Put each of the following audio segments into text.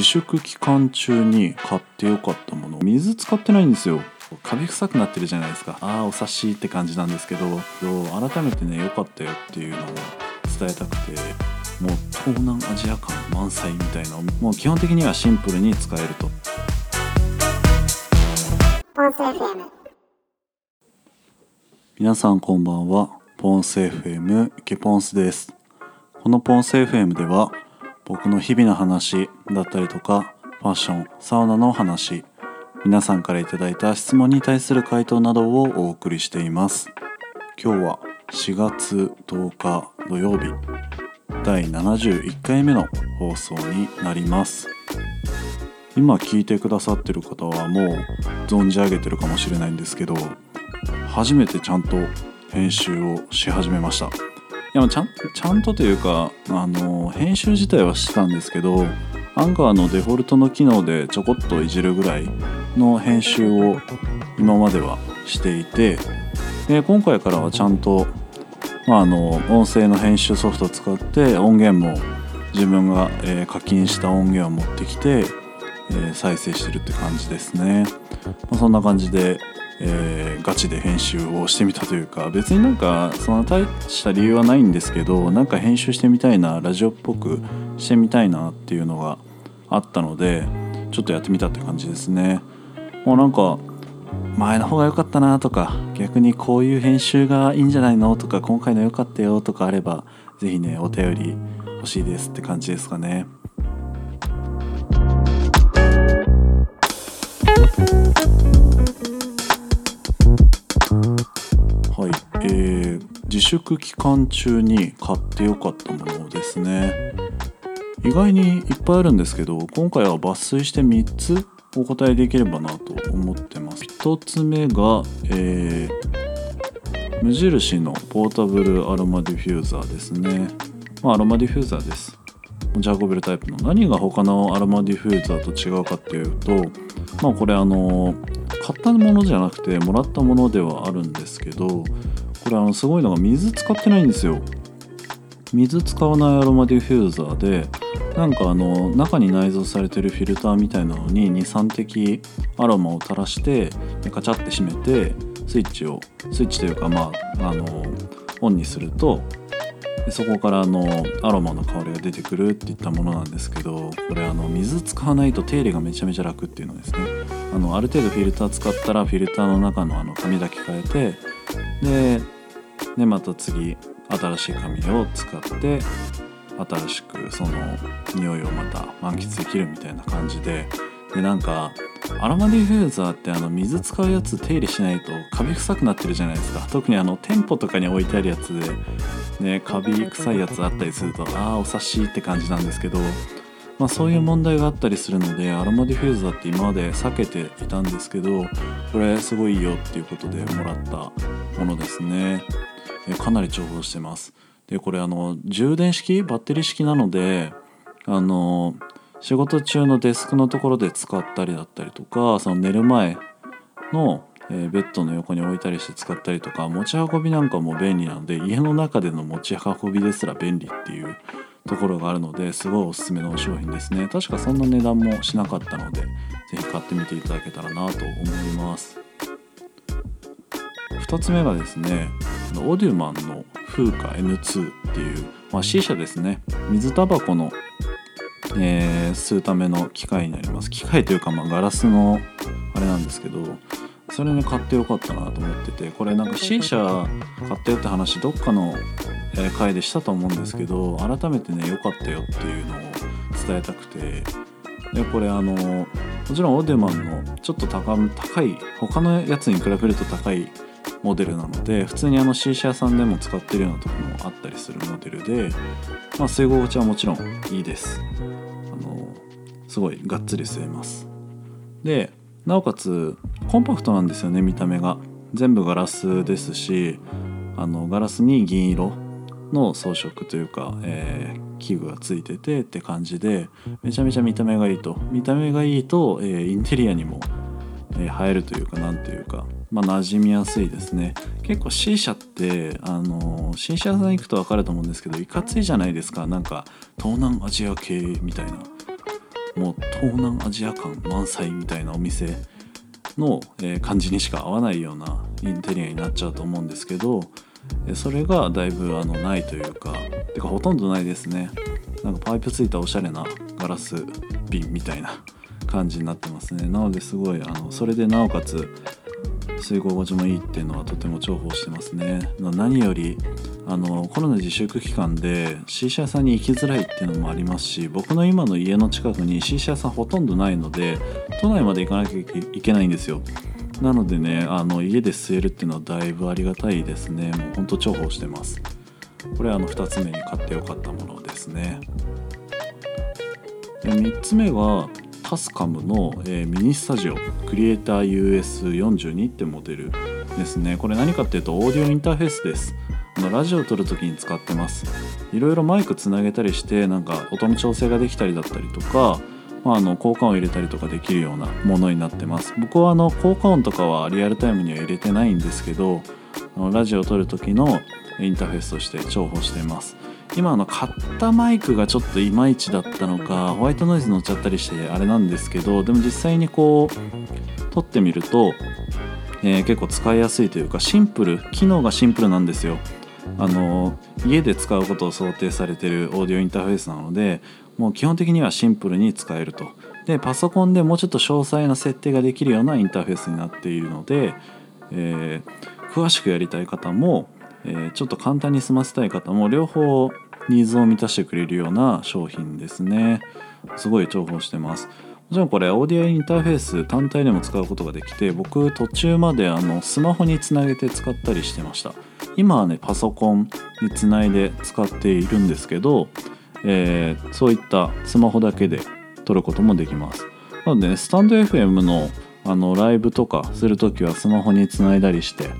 自粛期間中に買ってよかったもの。水使ってないんですよ。カビ臭くなってるじゃないですか。ああお察しって感じなんですけど。改めてね良かったよっていうのを伝えたくてもう東南アジア感満載みたいなもう基本的にはシンプルに使えると。皆さんこんばんは。ポンス FM ケポンスです。このポンス FM では僕の日々の話だったりとかファッションサウナの話皆さんから頂いた質問に対する回答などをお送りしています。今日は4月10日土曜日第71回目の放送になります。今聞いてくださってる方はもう存じ上げてるかもしれないんですけど初めてちゃんと編集をし始めました。やちゃんちゃんとというかあの編集自体はしてたんですけどアンカーのデフォルトの機能でちょこっといじるぐらいの編集を今まではしていてで今回からはちゃんとまあ、あの音声の編集ソフトを使って音源も自分が、えー、課金した音源を持ってきて、えー、再生してるって感じですね、まあ、そんな感じで、えー、ガチで編集をしてみたというか別になんかそんな大した理由はないんですけどなんか編集してみたいなラジオっぽくしてみたいなっていうのがあったのでちょっとやってみたって感じですねもうなんか前の方が良かったなとか逆にこういう編集がいいんじゃないのとか今回の良かったよとかあれば是非ねお便り欲しいですって感じですかね。粛期間中に買ってよかったものですね。意外にいっぱいあるんですけど今回は抜粋して3つお答えできればなと思ってます。1つ目が、えー、無印のポータブルアロマディフューザーですね、まあ、アロマディフューザーです。持ち運べるタイプの何が他のアロマディフューザーと違うかっていうとまあこれあの買ったものじゃなくてもらったものではあるんですけどこれあのすごいのが水使ってないんですよ。水使わないアロマディフューザーでなんかあの中に内蔵されてるフィルターみたいなのに23滴アロマを垂らしてカチャって閉めてスイッチをスイッチというかまああのオンにするとそこからあのアロマの香りが出てくるっていったものなんですけどこれあの水使わないと手入れがめちゃめちゃ楽っていうのですね。あのある程度フィルター使ったらフィルターの中のあの紙だけ変えてででまた次新しい紙を使って新しくその匂いをまた満喫できるみたいな感じで。でなんかアロマディフューザーってあの水使うやつ手入れしないとカビ臭くなってるじゃないですか。特にあの店舗とかに置いてあるやつでねカビ臭いやつあったりするとああお察しって感じなんですけどまあ、そういう問題があったりするのでアロマディフューザーって今まで避けていたんですけどこれすごいいいよっていうことでもらったものですね。かなり重宝してます。でこれあの充電式？バッテリー式なのであの仕事中のデスクのところで使ったりだったりとかその寝る前の、えベッドの横に置いたりして使ったりとか持ち運びなんかも便利なので家の中での持ち運びですら便利っていうところがあるのですごいおすすめの商品ですね。確かそんな値段もしなかったので是非買ってみていただけたらなと思います。2つ目がですねオデュマンの風化 N2 っていう、まあ、C 社ですね。水タバコの、えー、吸うための機械になります。機械というか、まあ、ガラスのあれなんですけどそれね買ってよかったなと思っててこれなんか C 社買ったよって話どっかの回でしたと思うんですけど改めてね良かったよっていうのを伝えたくてでこれあのもちろんオーデマンのちょっと高高い他のやつに比べると高いモデルなので普通にあの C 社屋さんでも使ってるようなとこもあったりするモデルで、まあ、吸い心地はもちろんいいです。あのすごいがっつり吸えます。でなおかつコンパクトなんですよね見た目が。全部ガラスですしあのガラスに銀色の装飾というか、えー、器具がついててって感じでめちゃめちゃ見た目がいいと。見た目がいいと、えー、インテリアにも、えー、映えるというか何ていうかまあ、馴染みやすいですね。結構 C 社ってあの C 社さん行くと分かると思うんですけどいかついじゃないですか。なんか東南アジア系みたいな。もう東南アジア感満載みたいなお店の、えー感じにしか合わないようなインテリアになっちゃうと思うんですけどそれがだいぶあのないというかてかほとんどないですね。なんかパイプついたおしゃれなガラス瓶みたいな感じになってますね。なのですごいあのそれでなおかつ吸い心地もいいっていうのはとても重宝してますね。何よりあのコロナ自粛期間で C 社さんに行きづらいっていうのもありますし僕の今の家の近くに C 社さんほとんどないので都内まで行かなきゃいけないんですよ。なのでねあの家で吸えるっていうのはだいぶありがたいですね。もうほんと重宝してます。これあの2つ目に買ってよかったものですね。で3つ目はタスカムの、えーミニスタジオ。クリエイター US42 ってモデルですね。これ何かっていうとオーディオインターフェースです。あのラジオを撮る時に使ってます。いろいろマイクつなげたりしてなんか音の調整ができたりだったりとか、まあ、あの効果音を入れたりとかできるようなものになってます。僕はあの効果音とかはリアルタイムには入れてないんですけどラジオを撮る時のインターフェースとして重宝しています。今の買ったマイクがちょっといまいちだったのかホワイトノイズ乗っちゃったりしてあれなんですけどでも実際にこう撮ってみると、えー結構使いやすいというかシンプル機能がシンプルなんですよ。あの家で使うことを想定されているオーディオインターフェースなのでもう基本的にはシンプルに使えると。でパソコンでもうちょっと詳細な設定ができるようなインターフェースになっているので、えー詳しくやりたい方も、えーちょっと簡単に済ませたい方も両方ニーズを満たしてくれるような商品ですね。すごい重宝してます。もちろんこれオーディオインターフェース単体でも使うことができて僕途中まであのスマホにつなげて使ったりしてました。今はねパソコンにつないで使っているんですけど、えーそういったスマホだけで撮ることもできます。なのでねスタンド FM のあのライブとかするときはスマホにつないだりして、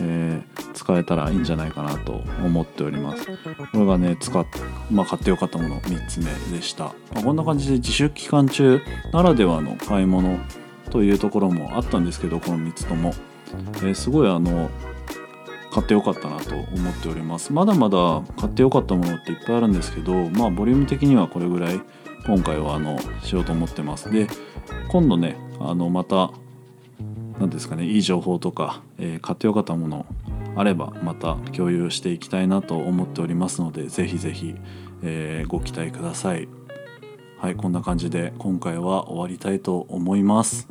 えー使えたらいいんじゃないかなと思っております。これがね使っ、まあ、買ってよかったもの3つ目でした、まあこんな感じで自粛期間中ならではの買い物というところもあったんですけどこの3つとも、えーすごいあの買ってよかったなと思っております。まだまだ買ってよかったものっていっぱいあるんですけどまあボリューム的にはこれぐらい今回はあのしようと思ってます。で今度ねあのまた何ですかねいい情報とか、えー買ってよかったものあればまた共有していきたいなと思っておりますのでぜひぜひ、えご期待ください。はいこんな感じで今回は終わりたいと思います。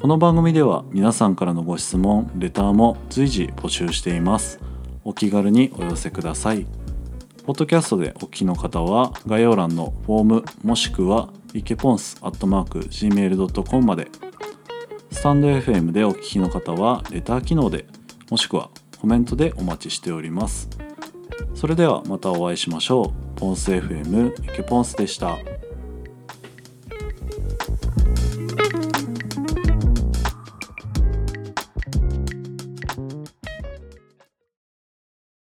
この番組では皆さんからのご質問レターも随時募集しています。お気軽にお寄せください。ポッドキャストでお聞きの方は概要欄のフォームもしくはイケポンスアットマーク Gmail.com まで。スタンド FM でお聞きの方はレター機能でもしくはコメントでお待ちしております。それではまたお会いしましょう。ポンス FM イケポンスでした。